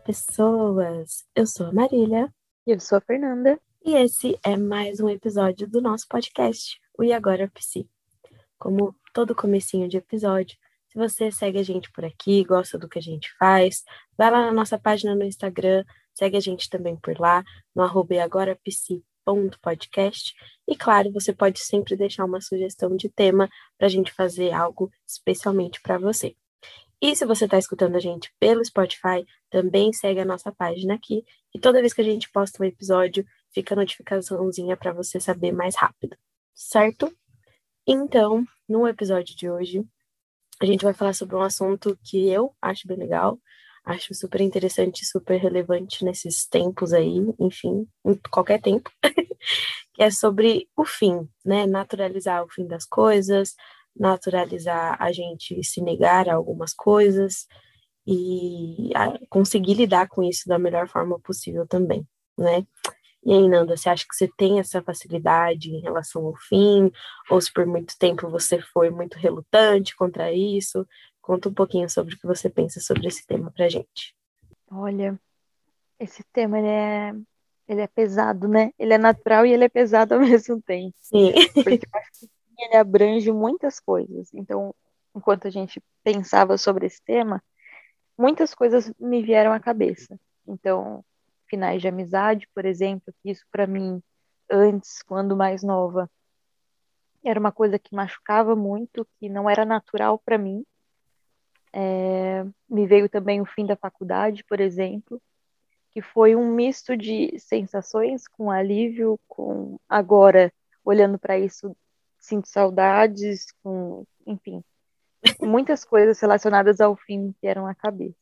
pessoas! Eu sou a Marília. E eu sou a Fernanda. E esse é mais um episódio do nosso podcast, o E Agora Psi. Como todo comecinho de episódio, se você segue a gente por aqui, gosta do que a gente faz, vai lá na nossa página no Instagram, segue a gente também por lá, no arroba podcast. E claro, você pode sempre deixar uma sugestão de tema para a gente fazer algo especialmente para você. E se você está escutando a gente pelo Spotify, também segue a nossa página aqui. E toda vez que a gente posta um episódio, fica a notificaçãozinha para você saber mais rápido, certo? Então, no episódio de hoje, a gente vai falar sobre um assunto que eu acho bem legal, acho super interessante, super relevante nesses tempos aí, enfim, em qualquer tempo, que é sobre o fim, né? Naturalizar o fim das coisas, naturalizar a gente se negar a algumas coisas e conseguir lidar com isso da melhor forma possível também, né? E aí, Nanda, você acha que você tem essa facilidade em relação ao fim? Ou se por muito tempo você foi muito relutante contra isso? Conta um pouquinho sobre o que você pensa sobre esse tema pra gente. Olha, esse tema ele é, ele é pesado, né? Ele é natural e ele é pesado ao mesmo tempo. Sim. Porque eu acho que ele abrange muitas coisas. Então, enquanto a gente pensava sobre esse tema, muitas coisas me vieram à cabeça. Então, finais de amizade, por exemplo, que isso para mim, antes, quando mais nova, era uma coisa que machucava muito, que não era natural para mim. É, me veio também o fim da faculdade, por exemplo, que foi um misto de sensações com alívio, com agora olhando para isso sinto saudades, com, enfim, muitas coisas relacionadas ao fim que eram a cabeça.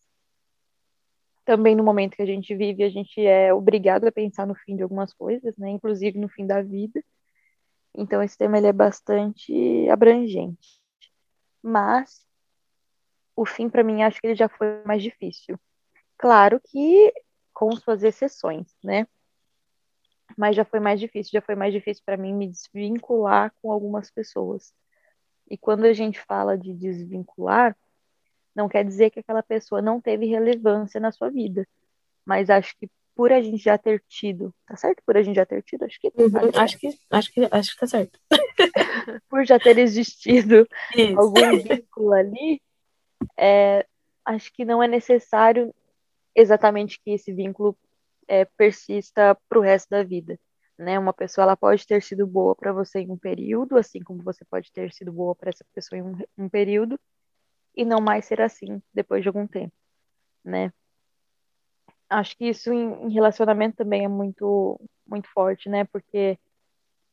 Também no momento que a gente vive, a gente é obrigado a pensar no fim de algumas coisas, né? Inclusive no fim da vida. Então esse tema ele é bastante abrangente. Mas o fim para mim acho que ele já foi mais difícil. Claro que com suas exceções, né? Mas já foi mais difícil, já foi mais difícil para mim me desvincular com algumas pessoas. E quando a gente fala de desvincular, não quer dizer que aquela pessoa não teve relevância na sua vida, mas acho que por a gente já ter tido, tá certo? Por a gente já ter tido, acho que uhum, acho que acho que acho que tá certo. por já ter existido Isso. algum vínculo ali, é, acho que não é necessário exatamente que esse vínculo é, persista para o resto da vida. Né? Uma pessoa ela pode ter sido boa para você em um período, assim como você pode ter sido boa para essa pessoa em um, um, período, e não mais ser assim depois de algum tempo. Né? Acho que isso em, em relacionamento também é muito, muito forte, né? Porque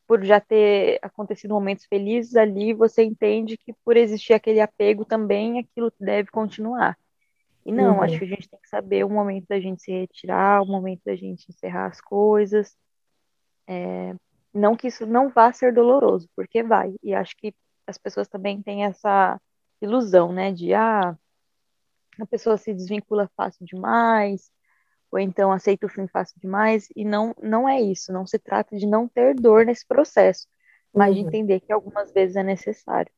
por já ter acontecido momentos felizes ali, você entende que por existir aquele apego também aquilo deve continuar. E não, uhum. acho que a gente tem que saber o momento da gente se retirar, o momento da gente encerrar as coisas. É, não que isso não vá ser doloroso, porque vai. E acho que as pessoas também têm essa ilusão, né, de ah, a pessoa se desvincula fácil demais, ou então aceita o fim fácil demais, e não, não é isso. Não se trata de não ter dor nesse processo, mas uhum. de entender que algumas vezes é necessário.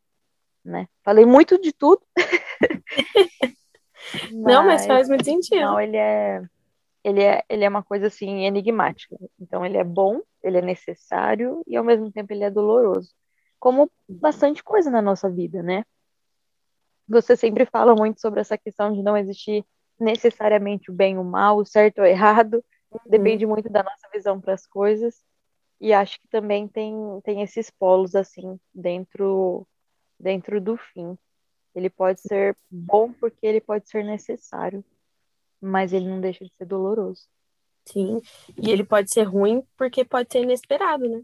Né? Falei muito de tudo. Não, mas faz muito sentido. Não, ele é, ele é, ele é uma coisa assim enigmática. Então ele é bom, ele é necessário e ao mesmo tempo ele é doloroso. Como bastante coisa na nossa vida, né? Você sempre fala muito sobre essa questão de não existir necessariamente o bem e o mal, o certo ou o errado. Uhum. Depende muito da nossa visão para as coisas. E acho que também tem, tem esses polos assim dentro dentro do fim. Ele pode ser bom porque ele pode ser necessário, mas ele não deixa de ser doloroso. Sim, e ele pode ser ruim porque pode ser inesperado, né?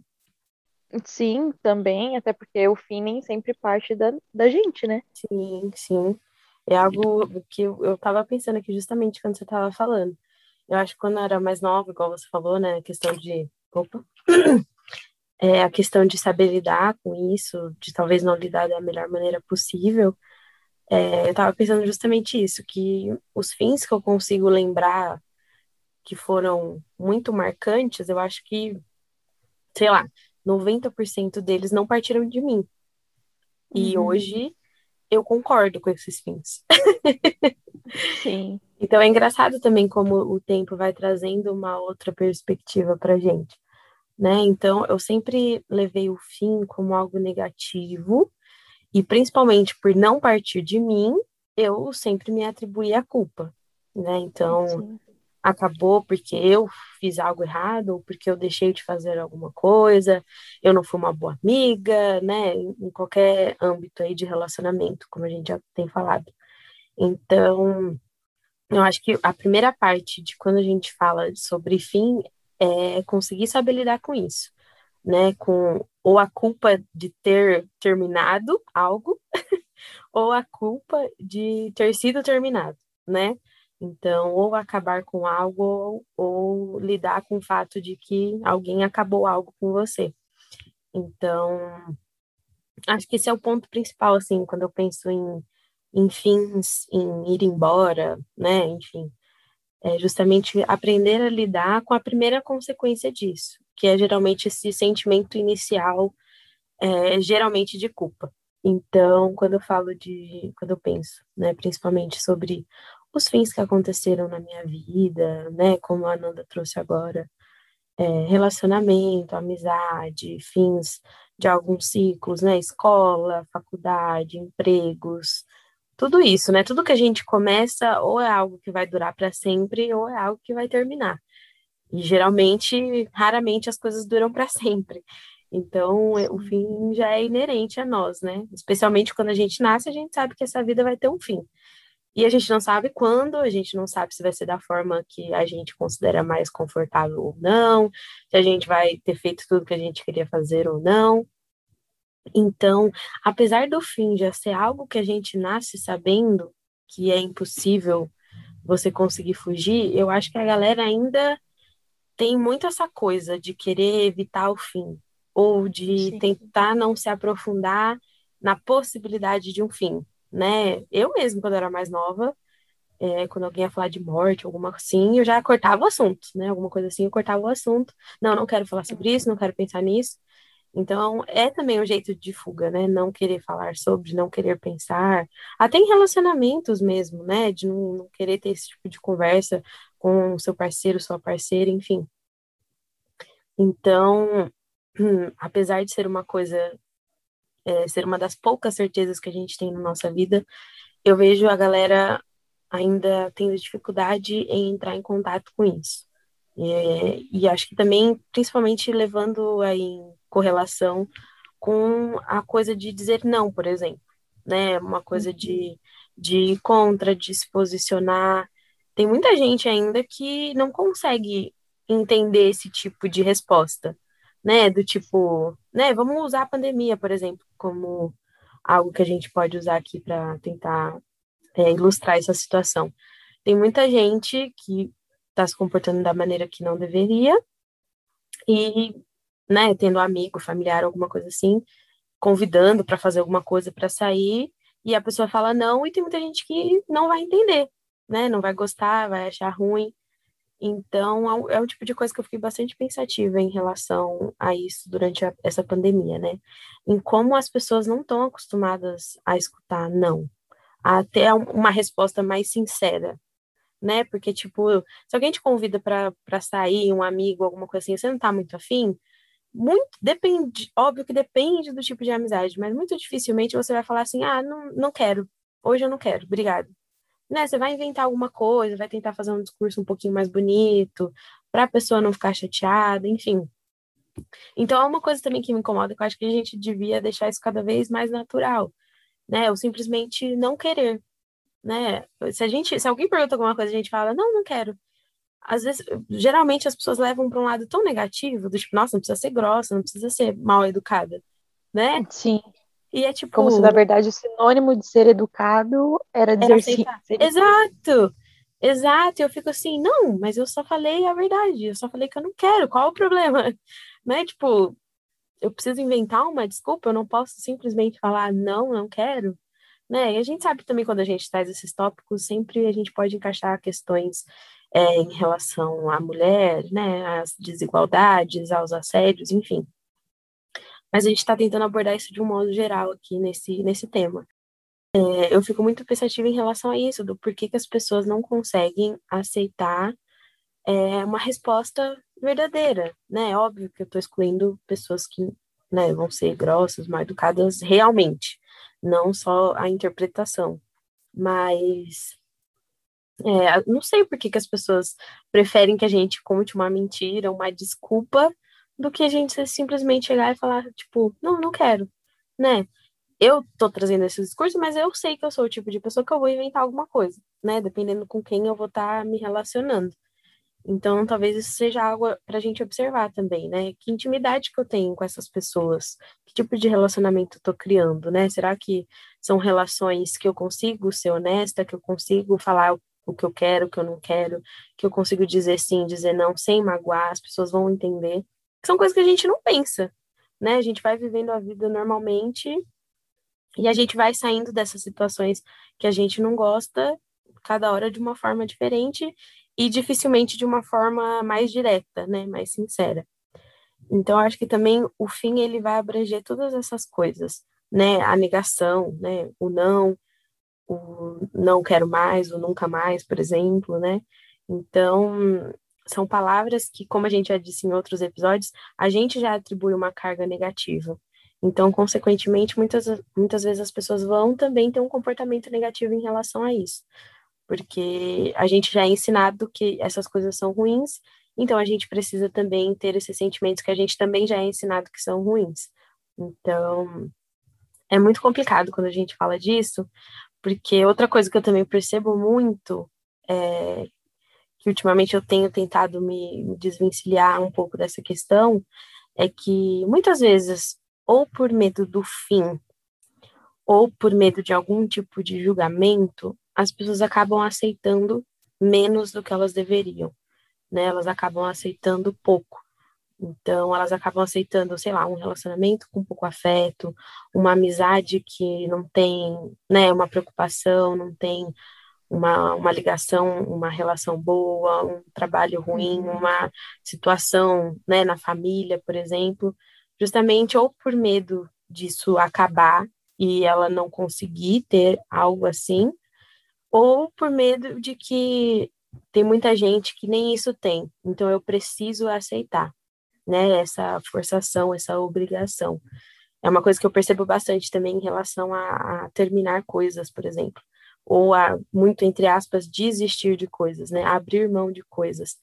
Sim, também, até porque o fim nem sempre parte da, da gente, né? Sim, sim. É algo que eu, eu tava pensando aqui justamente quando você tava falando. Eu acho que quando eu era mais nova, igual você falou, né? A questão de. Opa! É, a questão de saber lidar com isso, de talvez não lidar da melhor maneira possível. É, eu estava pensando justamente isso, que os fins que eu consigo lembrar que foram muito marcantes, eu acho que, sei lá, 90% deles não partiram de mim. E uhum. hoje eu concordo com esses fins. Sim. Então é engraçado também como o tempo vai trazendo uma outra perspectiva para gente, né? Então eu sempre levei o fim como algo negativo e principalmente por não partir de mim, eu sempre me atribuí a culpa, né? Então Sim. acabou porque eu fiz algo errado ou porque eu deixei de fazer alguma coisa, eu não fui uma boa amiga, né? Em qualquer âmbito aí de relacionamento, como a gente já tem falado. Então, eu acho que a primeira parte de quando a gente fala sobre fim é conseguir saber lidar com isso, né? Com ou a culpa de ter terminado algo, ou a culpa de ter sido terminado, né? Então, ou acabar com algo, ou, lidar com o fato de que alguém acabou algo com você. Então, acho que esse é o ponto principal, assim, quando eu penso em em fins, em ir embora, né? Enfim, é justamente aprender a lidar com a primeira consequência disso, que é geralmente esse sentimento inicial, é, geralmente de culpa. Então, quando eu falo de, quando eu penso, né, principalmente sobre os fins que aconteceram na minha vida, né, como a Ananda trouxe agora, é, relacionamento, amizade, fins de alguns ciclos, né, escola, faculdade, empregos, tudo isso, né? Tudo que a gente começa ou é algo que vai durar para sempre ou é algo que vai terminar. E geralmente, raramente as coisas duram para sempre. Então, Sim. o fim já é inerente a nós, né? Especialmente quando a gente nasce, a gente sabe que essa vida vai ter um fim. E a gente não sabe quando, a gente não sabe se vai ser da forma que a gente considera mais confortável ou não, se a gente vai ter feito tudo que a gente queria fazer ou não. Então, apesar do fim já ser algo que a gente nasce sabendo que é impossível você conseguir fugir, eu acho que a galera ainda tem muito essa coisa de querer evitar o fim, ou de Sim. tentar não se aprofundar na possibilidade de um fim, né? Eu mesmo, quando era mais nova, é, quando alguém ia falar de morte, alguma assim, eu já cortava o assunto, né? Alguma coisa assim, eu cortava o assunto. Não, não quero falar sobre isso, não quero pensar nisso. Então, é também um jeito de fuga, né? Não querer falar sobre, não querer pensar. Até em relacionamentos mesmo, né? De não, não querer ter esse tipo de conversa com o seu parceiro, sua parceira, enfim. Então, apesar de ser uma coisa, é, ser uma das poucas certezas que a gente tem na nossa vida, eu vejo a galera ainda tendo dificuldade em entrar em contato com isso. E, e acho que também, principalmente levando aí em correlação com a coisa de dizer não, por exemplo, né? Uma coisa de, de ir contra, de se posicionar. Tem muita gente ainda que não consegue entender esse tipo de resposta, né? Do tipo, né? Vamos usar a pandemia, por exemplo, como algo que a gente pode usar aqui para tentar é, ilustrar essa situação. Tem muita gente que está se comportando da maneira que não deveria e, né, tendo amigo, familiar, alguma coisa assim, convidando para fazer alguma coisa para sair e a pessoa fala não e tem muita gente que não vai entender, né, não vai gostar, vai achar ruim. Então, é, é o tipo de coisa que eu fiquei bastante pensativa em relação a isso durante a, essa pandemia, né? Em como as pessoas não estão acostumadas a escutar não, a ter uma resposta mais sincera, né? Porque, tipo, se alguém te convida para sair, um amigo, alguma coisa assim, você não tá muito afim, muito depende, óbvio que depende do tipo de amizade, mas muito dificilmente você vai falar assim: ah, não, não quero, hoje eu não quero, obrigado. Né? Você vai inventar alguma coisa, vai tentar fazer um discurso um pouquinho mais bonito, para a pessoa não ficar chateada, enfim. Então é uma coisa também que me incomoda, que eu acho que a gente devia deixar isso cada vez mais natural, né? Ou simplesmente não querer né? Se a gente, se alguém pergunta alguma coisa, a gente fala, não, não quero. Às vezes, geralmente as pessoas levam para um lado tão negativo, do tipo, nossa, não precisa ser grossa, não precisa ser mal educada, né? Sim. E é tipo. Como se, na verdade, o sinônimo de ser educado era dizer sim. Exato! Exato, eu fico assim, não, mas eu só falei a verdade, eu só falei que eu não quero, qual o problema? Né? Tipo, eu preciso inventar uma desculpa, eu não posso simplesmente falar não, não quero né? E a gente sabe também quando a gente traz esses tópicos, sempre a gente pode encaixar questões é, em relação à mulher, né? Às desigualdades, aos assédios, enfim. Mas a gente está tentando abordar isso de um modo geral aqui nesse, nesse tema. É, eu fico muito pensativa em relação a isso, do porquê que as pessoas não conseguem aceitar é, uma resposta verdadeira, né? Óbvio que eu estou excluindo pessoas que né, vão ser grossas, mal educadas realmente, não só a interpretação. Mas é, não sei por que, que as pessoas preferem que a gente conte uma mentira, uma desculpa, do que a gente simplesmente chegar e falar, tipo, não, não quero, né? Eu tô trazendo esse discurso, mas eu sei que eu sou o tipo de pessoa que eu vou inventar alguma coisa, né? Dependendo com quem eu vou estar tá me relacionando. Então, talvez isso seja algo para a gente observar também, né? Que intimidade que eu tenho com essas pessoas? Que tipo de relacionamento eu estou criando, né? Será que são relações que eu consigo ser honesta, que eu consigo falar o que eu quero, o que eu não quero, que eu consigo dizer sim, dizer não, sem magoar, as pessoas vão entender. São coisas que a gente não pensa, né? A gente vai vivendo a vida normalmente e a gente vai saindo dessas situações que a gente não gosta, cada hora de uma forma diferente e dificilmente de uma forma mais direta, né, mais sincera. Então, acho que também o fim ele vai abranger todas essas coisas, né, a negação, né, o não, o não quero mais, o nunca mais, por exemplo, né. Então, são palavras que, como a gente já disse em outros episódios, a gente já atribui uma carga negativa. Então, consequentemente, muitas, muitas vezes as pessoas vão também ter um comportamento negativo em relação a isso porque a gente já é ensinado que essas coisas são ruins, então a gente precisa também ter esses sentimentos que a gente também já é ensinado que são ruins. Então, é muito complicado quando a gente fala disso, porque outra coisa que eu também percebo muito é que ultimamente eu tenho tentado me desvencilhar um pouco dessa questão, é que muitas vezes, ou por medo do fim, ou por medo de algum tipo de julgamento, as pessoas acabam aceitando menos do que elas deveriam, né? Elas acabam aceitando pouco. Então, elas acabam aceitando, sei lá, um relacionamento com pouco afeto, uma amizade que não tem, né, uma preocupação, não tem uma, uma ligação, uma relação boa, um trabalho ruim, uhum. uma situação, né, na família, por exemplo, justamente ou por medo disso acabar e ela não conseguir ter algo assim, ou por medo de que tem muita gente que nem isso tem, então eu preciso aceitar, né, essa forçação, essa obrigação. É uma coisa que eu percebo bastante também em relação a, a terminar coisas, por exemplo, ou a, muito, entre aspas, desistir de coisas, né, abrir mão de coisas.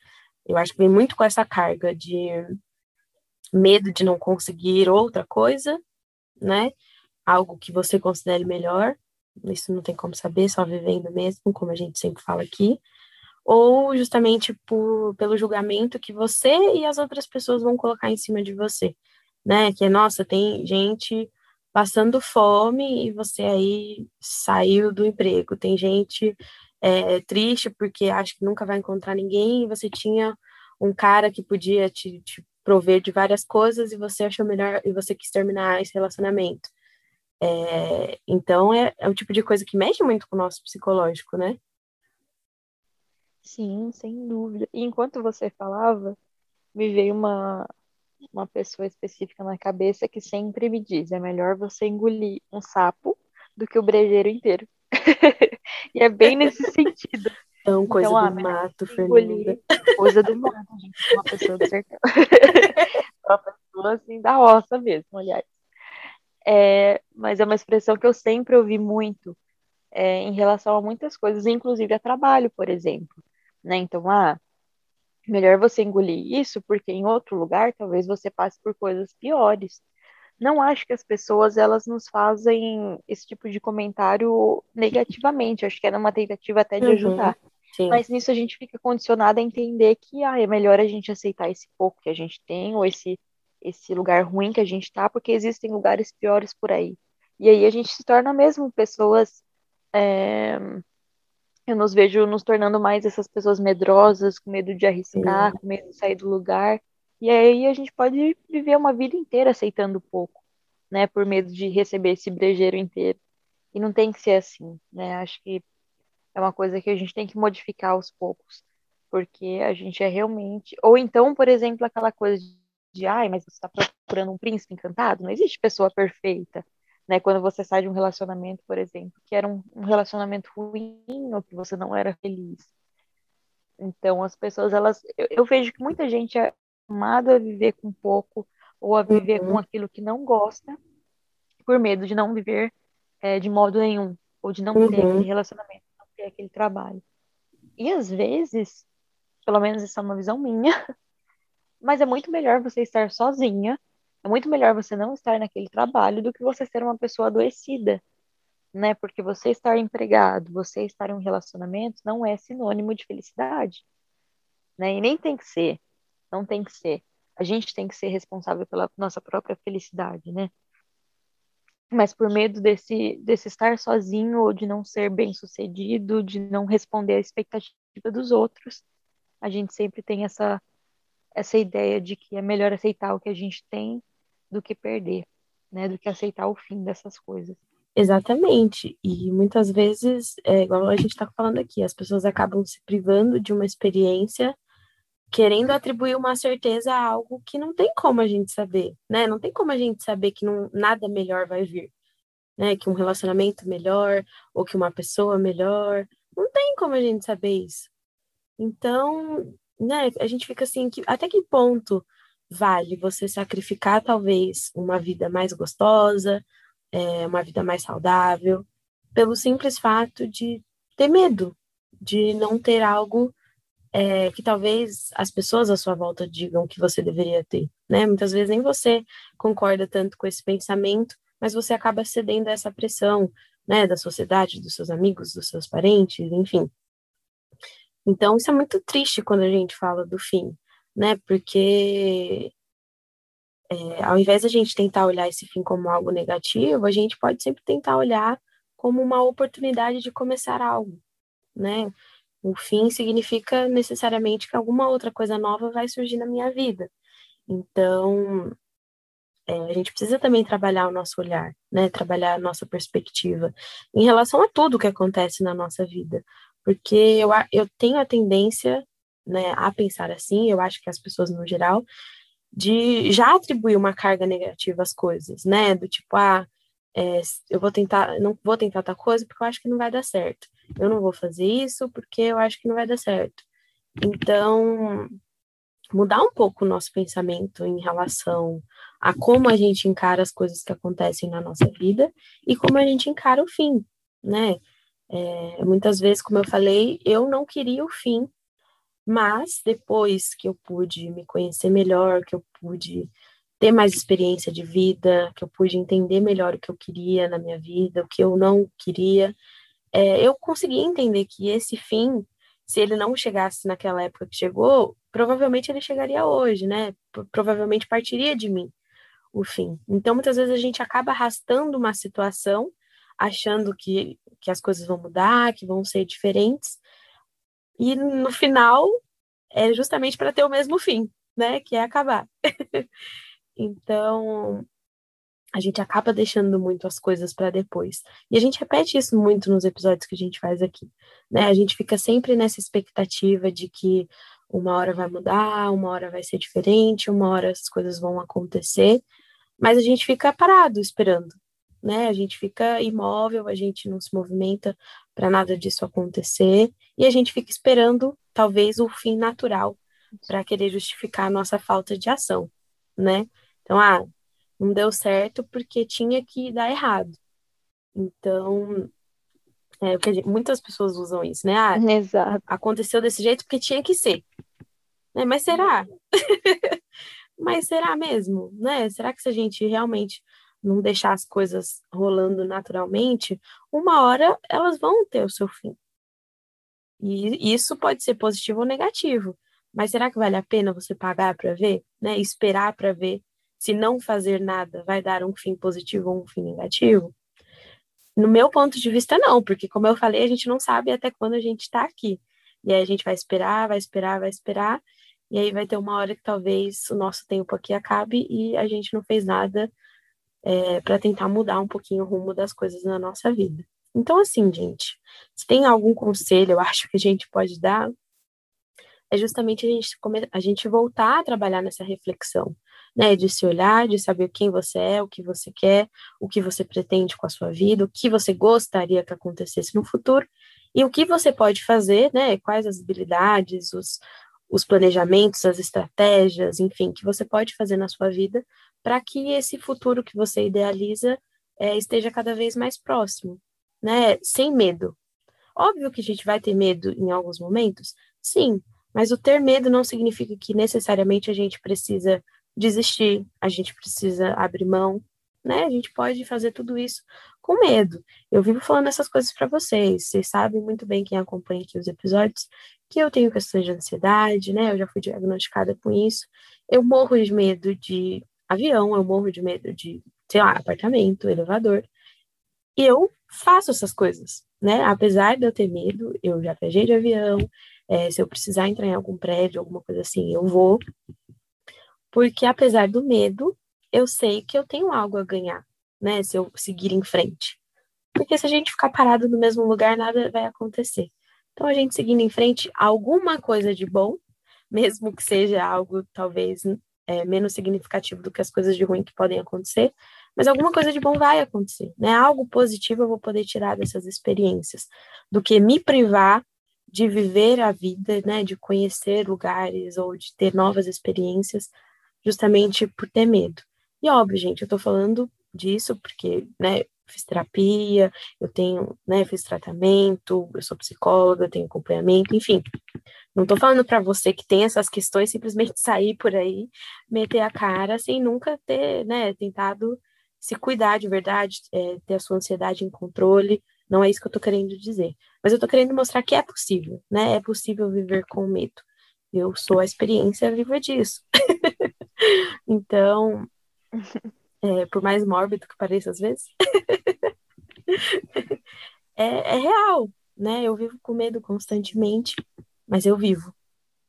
Eu acho que vem muito com essa carga de medo de não conseguir outra coisa, né, algo que você considere melhor, isso não tem como saber, só vivendo mesmo, como a gente sempre fala aqui, ou justamente por, pelo julgamento que você e as outras pessoas vão colocar em cima de você, né? Que é, nossa, tem gente passando fome e você aí saiu do emprego, tem gente é, triste porque acha que nunca vai encontrar ninguém e você tinha um cara que podia te, te prover de várias coisas e você achou melhor e você quis terminar esse relacionamento. É, então, é, é o tipo de coisa que mexe muito com o nosso psicológico, né? Sim, sem dúvida. E enquanto você falava, me veio uma, uma pessoa específica na cabeça que sempre me diz: é melhor você engolir um sapo do que o brejeiro inteiro. e é bem nesse sentido. Então, coisa então, do ah, mato, Fernanda. Coisa do mato, gente. Uma pessoa do sertão. uma pessoa assim da roça mesmo, aliás. É, mas é uma expressão que eu sempre ouvi muito é, em relação a muitas coisas, inclusive a trabalho, por exemplo. Né? Então, ah, melhor você engolir isso, porque em outro lugar talvez você passe por coisas piores. Não acho que as pessoas elas nos fazem esse tipo de comentário negativamente. Acho que é uma tentativa até de uhum, ajudar. Sim. Mas nisso a gente fica condicionado a entender que ah, é melhor a gente aceitar esse pouco que a gente tem, ou esse esse lugar ruim que a gente está, porque existem lugares piores por aí. E aí a gente se torna mesmo pessoas. É... Eu nos vejo nos tornando mais essas pessoas medrosas, com medo de arriscar, Sim. com medo de sair do lugar. E aí a gente pode viver uma vida inteira aceitando pouco, né? Por medo de receber esse brejeiro inteiro. E não tem que ser assim, né? Acho que é uma coisa que a gente tem que modificar aos poucos. Porque a gente é realmente. Ou então, por exemplo, aquela coisa de ai, mas você está procurando um príncipe encantado? Não existe pessoa perfeita, né? Quando você sai de um relacionamento, por exemplo, que era um, um relacionamento ruim ou que você não era feliz. Então, as pessoas, elas, eu, eu vejo que muita gente é amada a viver com pouco ou a viver uhum. com aquilo que não gosta, por medo de não viver é, de modo nenhum, ou de não uhum. ter aquele relacionamento, não ter aquele trabalho. E às vezes, pelo menos essa é uma visão minha, mas é muito melhor você estar sozinha, é muito melhor você não estar naquele trabalho do que você ser uma pessoa adoecida, né? Porque você estar empregado, você estar em um relacionamento não é sinônimo de felicidade, né? E nem tem que ser, não tem que ser. A gente tem que ser responsável pela nossa própria felicidade, né? Mas por medo desse, desse estar sozinho ou de não ser bem sucedido, de não responder à expectativa dos outros, a gente sempre tem essa, essa ideia de que é melhor aceitar o que a gente tem do que perder, né? Do que aceitar o fim dessas coisas. Exatamente. E muitas vezes, é igual a gente está falando aqui, as pessoas acabam se privando de uma experiência querendo atribuir uma certeza a algo que não tem como a gente saber, né? Não tem como a gente saber que não, nada melhor vai vir, né? Que um relacionamento melhor ou que uma pessoa melhor, não tem como a gente saber isso. Então, né? A gente fica assim, que, até que ponto vale você sacrificar talvez uma vida mais gostosa, é, uma vida mais saudável, pelo simples fato de ter medo de não ter algo é, que talvez as pessoas à sua volta digam que você deveria ter, né? Muitas vezes nem você concorda tanto com esse pensamento, mas você acaba cedendo a essa pressão, né, da sociedade, dos seus amigos, dos seus parentes, enfim. Então, isso é muito triste quando a gente fala do fim, né? Porque é, ao invés de a gente tentar olhar esse fim como algo negativo, a gente pode sempre tentar olhar como uma oportunidade de começar algo, né? O fim significa necessariamente que alguma outra coisa nova vai surgir na minha vida. Então, é, a gente precisa também trabalhar o nosso olhar, né? Trabalhar a nossa perspectiva em relação a tudo que acontece na nossa vida. Porque eu, eu tenho a tendência né, a pensar assim, eu acho que as pessoas no geral, de já atribuir uma carga negativa às coisas, né? Do tipo, ah, é, eu vou tentar, não vou tentar tal coisa porque eu acho que não vai dar certo eu não vou fazer isso porque eu acho que não vai dar certo. Então, mudar um pouco o nosso pensamento em relação a como a gente encara as coisas que acontecem na nossa vida e como a gente encara o fim, né? É, muitas vezes, como eu falei, eu não queria o fim, mas depois que eu pude me conhecer melhor, que eu pude ter mais experiência de vida, que eu pude entender melhor o que eu queria na minha vida, o que eu não queria, é, eu consegui entender que esse fim, se ele não chegasse naquela época que chegou, provavelmente ele chegaria hoje, né? Provavelmente partiria de mim o fim. Então, muitas vezes a gente acaba arrastando uma situação, achando que, que as coisas vão mudar, que vão ser diferentes, e no final é justamente para ter o mesmo fim, né? Que é acabar. então, a gente acaba deixando muito as coisas para depois. E a gente repete isso muito nos episódios que a gente faz aqui, né? A gente fica sempre nessa expectativa de que uma hora vai mudar, uma hora vai ser diferente, uma hora as coisas vão acontecer, mas a gente fica parado esperando, né? A gente fica imóvel, a gente não se movimenta para nada disso acontecer e a gente fica esperando talvez o fim natural para querer justificar a nossa falta de ação, né? Então, ah, não deu certo porque tinha que dar errado. Então, é, porque muitas pessoas usam isso, né? Ah, Exato. aconteceu desse jeito porque tinha que ser. Né? Mas será? Mas será mesmo? Né? Será que se a gente realmente não deixar as coisas rolando naturalmente, uma hora elas vão ter o seu fim. E isso pode ser positivo ou negativo. Mas será que vale a pena você pagar para ver, né? Esperar para ver se não fazer nada vai dar um fim positivo ou um fim negativo? No meu ponto de vista, não, porque, como eu falei, a gente não sabe até quando a gente está aqui. E aí a gente vai esperar, vai esperar, vai esperar, e aí vai ter uma hora que talvez o nosso tempo aqui acabe e a gente não fez nada é, para tentar mudar um pouquinho o rumo das coisas na nossa vida. Então, assim, gente, se tem algum conselho, eu acho que a gente pode dar, é justamente a gente, a gente voltar a trabalhar nessa reflexão né? De se olhar, de saber quem você é, o que você quer, o que você pretende com a sua vida, o que você gostaria que acontecesse no futuro e o que você pode fazer, né? Quais as habilidades, os, os planejamentos, as estratégias, enfim, que você pode fazer na sua vida para que esse futuro que você idealiza é, esteja cada vez mais próximo, né? Sem medo. Óbvio que a gente vai ter medo em alguns momentos, sim, mas o ter medo não significa que necessariamente a gente precisa desistir, a gente precisa abrir mão, né? A gente pode fazer tudo isso com medo. Eu vivo falando essas coisas para vocês. Vocês sabem muito bem quem acompanha aqui os episódios que eu tenho questões de ansiedade, né? Eu já fui diagnosticada com isso. Eu morro de medo de avião, eu morro de medo de, sei lá, apartamento, elevador. E eu faço essas coisas, né? Apesar de eu ter medo, eu já viajei de avião. É, se eu precisar entrar em algum prédio, alguma coisa assim, eu vou. Porque apesar do medo, eu sei que eu tenho algo a ganhar, né? Se eu seguir em frente. Porque se a gente ficar parado no mesmo lugar, nada vai acontecer. Então, a gente seguindo em frente, alguma coisa de bom, mesmo que seja algo talvez é, menos significativo do que as coisas de ruim que podem acontecer, mas alguma coisa de bom vai acontecer, né? Algo positivo eu vou poder tirar dessas experiências, do que me privar de viver a vida, né? De conhecer lugares ou de ter novas experiências, justamente por ter medo. E óbvio, gente, eu tô falando disso porque, né? Fiz terapia, eu tenho, né? Fiz tratamento, eu sou psicóloga, eu tenho acompanhamento, enfim. Não tô falando para você que tem essas questões simplesmente sair por aí, meter a cara sem nunca ter, né? Tentado se cuidar de verdade, é, ter a sua ansiedade em controle. Não é isso que eu tô querendo dizer. Mas eu tô querendo mostrar que é possível, né? É possível viver com medo. Eu sou a experiência viva disso. então, é, por mais mórbido que pareça às vezes, é, é real, né? Eu vivo com medo constantemente, mas eu vivo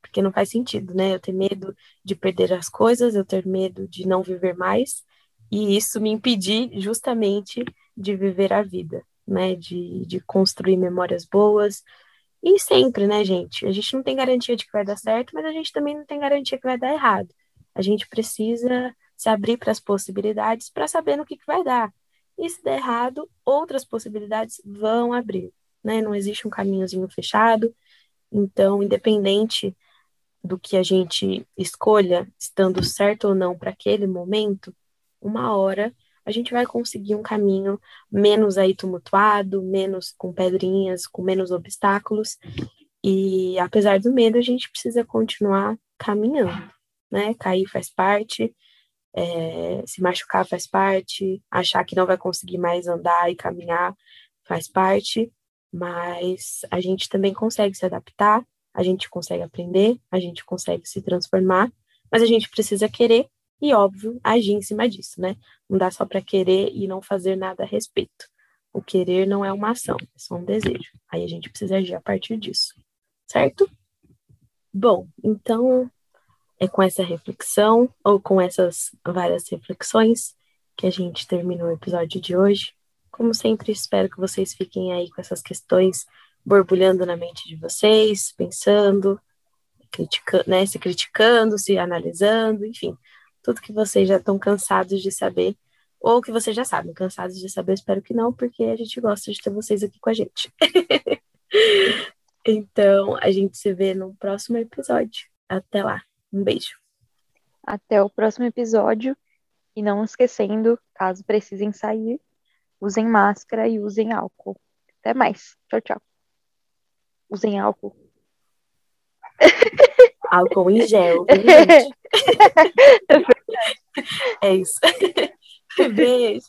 porque não faz sentido, né? Eu ter medo de perder as coisas, eu ter medo de não viver mais, e isso me impedir justamente de viver a vida, né? De, de construir memórias boas. E sempre, né, gente? A gente não tem garantia de que vai dar certo, mas a gente também não tem garantia que vai dar errado. A gente precisa se abrir para as possibilidades para saber no que, que vai dar. E se der errado, outras possibilidades vão abrir, né? Não existe um caminhozinho fechado. Então, independente do que a gente escolha, estando certo ou não para aquele momento, uma hora a gente vai conseguir um caminho menos aí tumultuado, menos com pedrinhas, com menos obstáculos. E apesar do medo, a gente precisa continuar caminhando, né? Cair faz parte, é, se machucar faz parte, achar que não vai conseguir mais andar e caminhar faz parte, mas a gente também consegue se adaptar, a gente consegue aprender, a gente consegue se transformar, mas a gente precisa querer e, óbvio, agir em cima disso, né? Não dá só para querer e não fazer nada a respeito. O querer não é uma ação, é só um desejo. Aí a gente precisa agir a partir disso, certo? Bom, então é com essa reflexão, ou com essas várias reflexões, que a gente termina o episódio de hoje. Como sempre, espero que vocês fiquem aí com essas questões borbulhando na mente de vocês, pensando, criticando, né, se criticando, se analisando, enfim, tudo que vocês já estão cansados de saber, ou que vocês já sabem, cansados de saber, espero que não, porque a gente gosta de ter vocês aqui com a gente. então, a gente se vê no próximo episódio. Até lá. Um beijo. Até o próximo episódio. E não esquecendo, caso precisem sair, usem máscara e usem álcool. Até mais. Tchau, tchau. Usem álcool. Álcool em gel, gente? É isso. Beijo.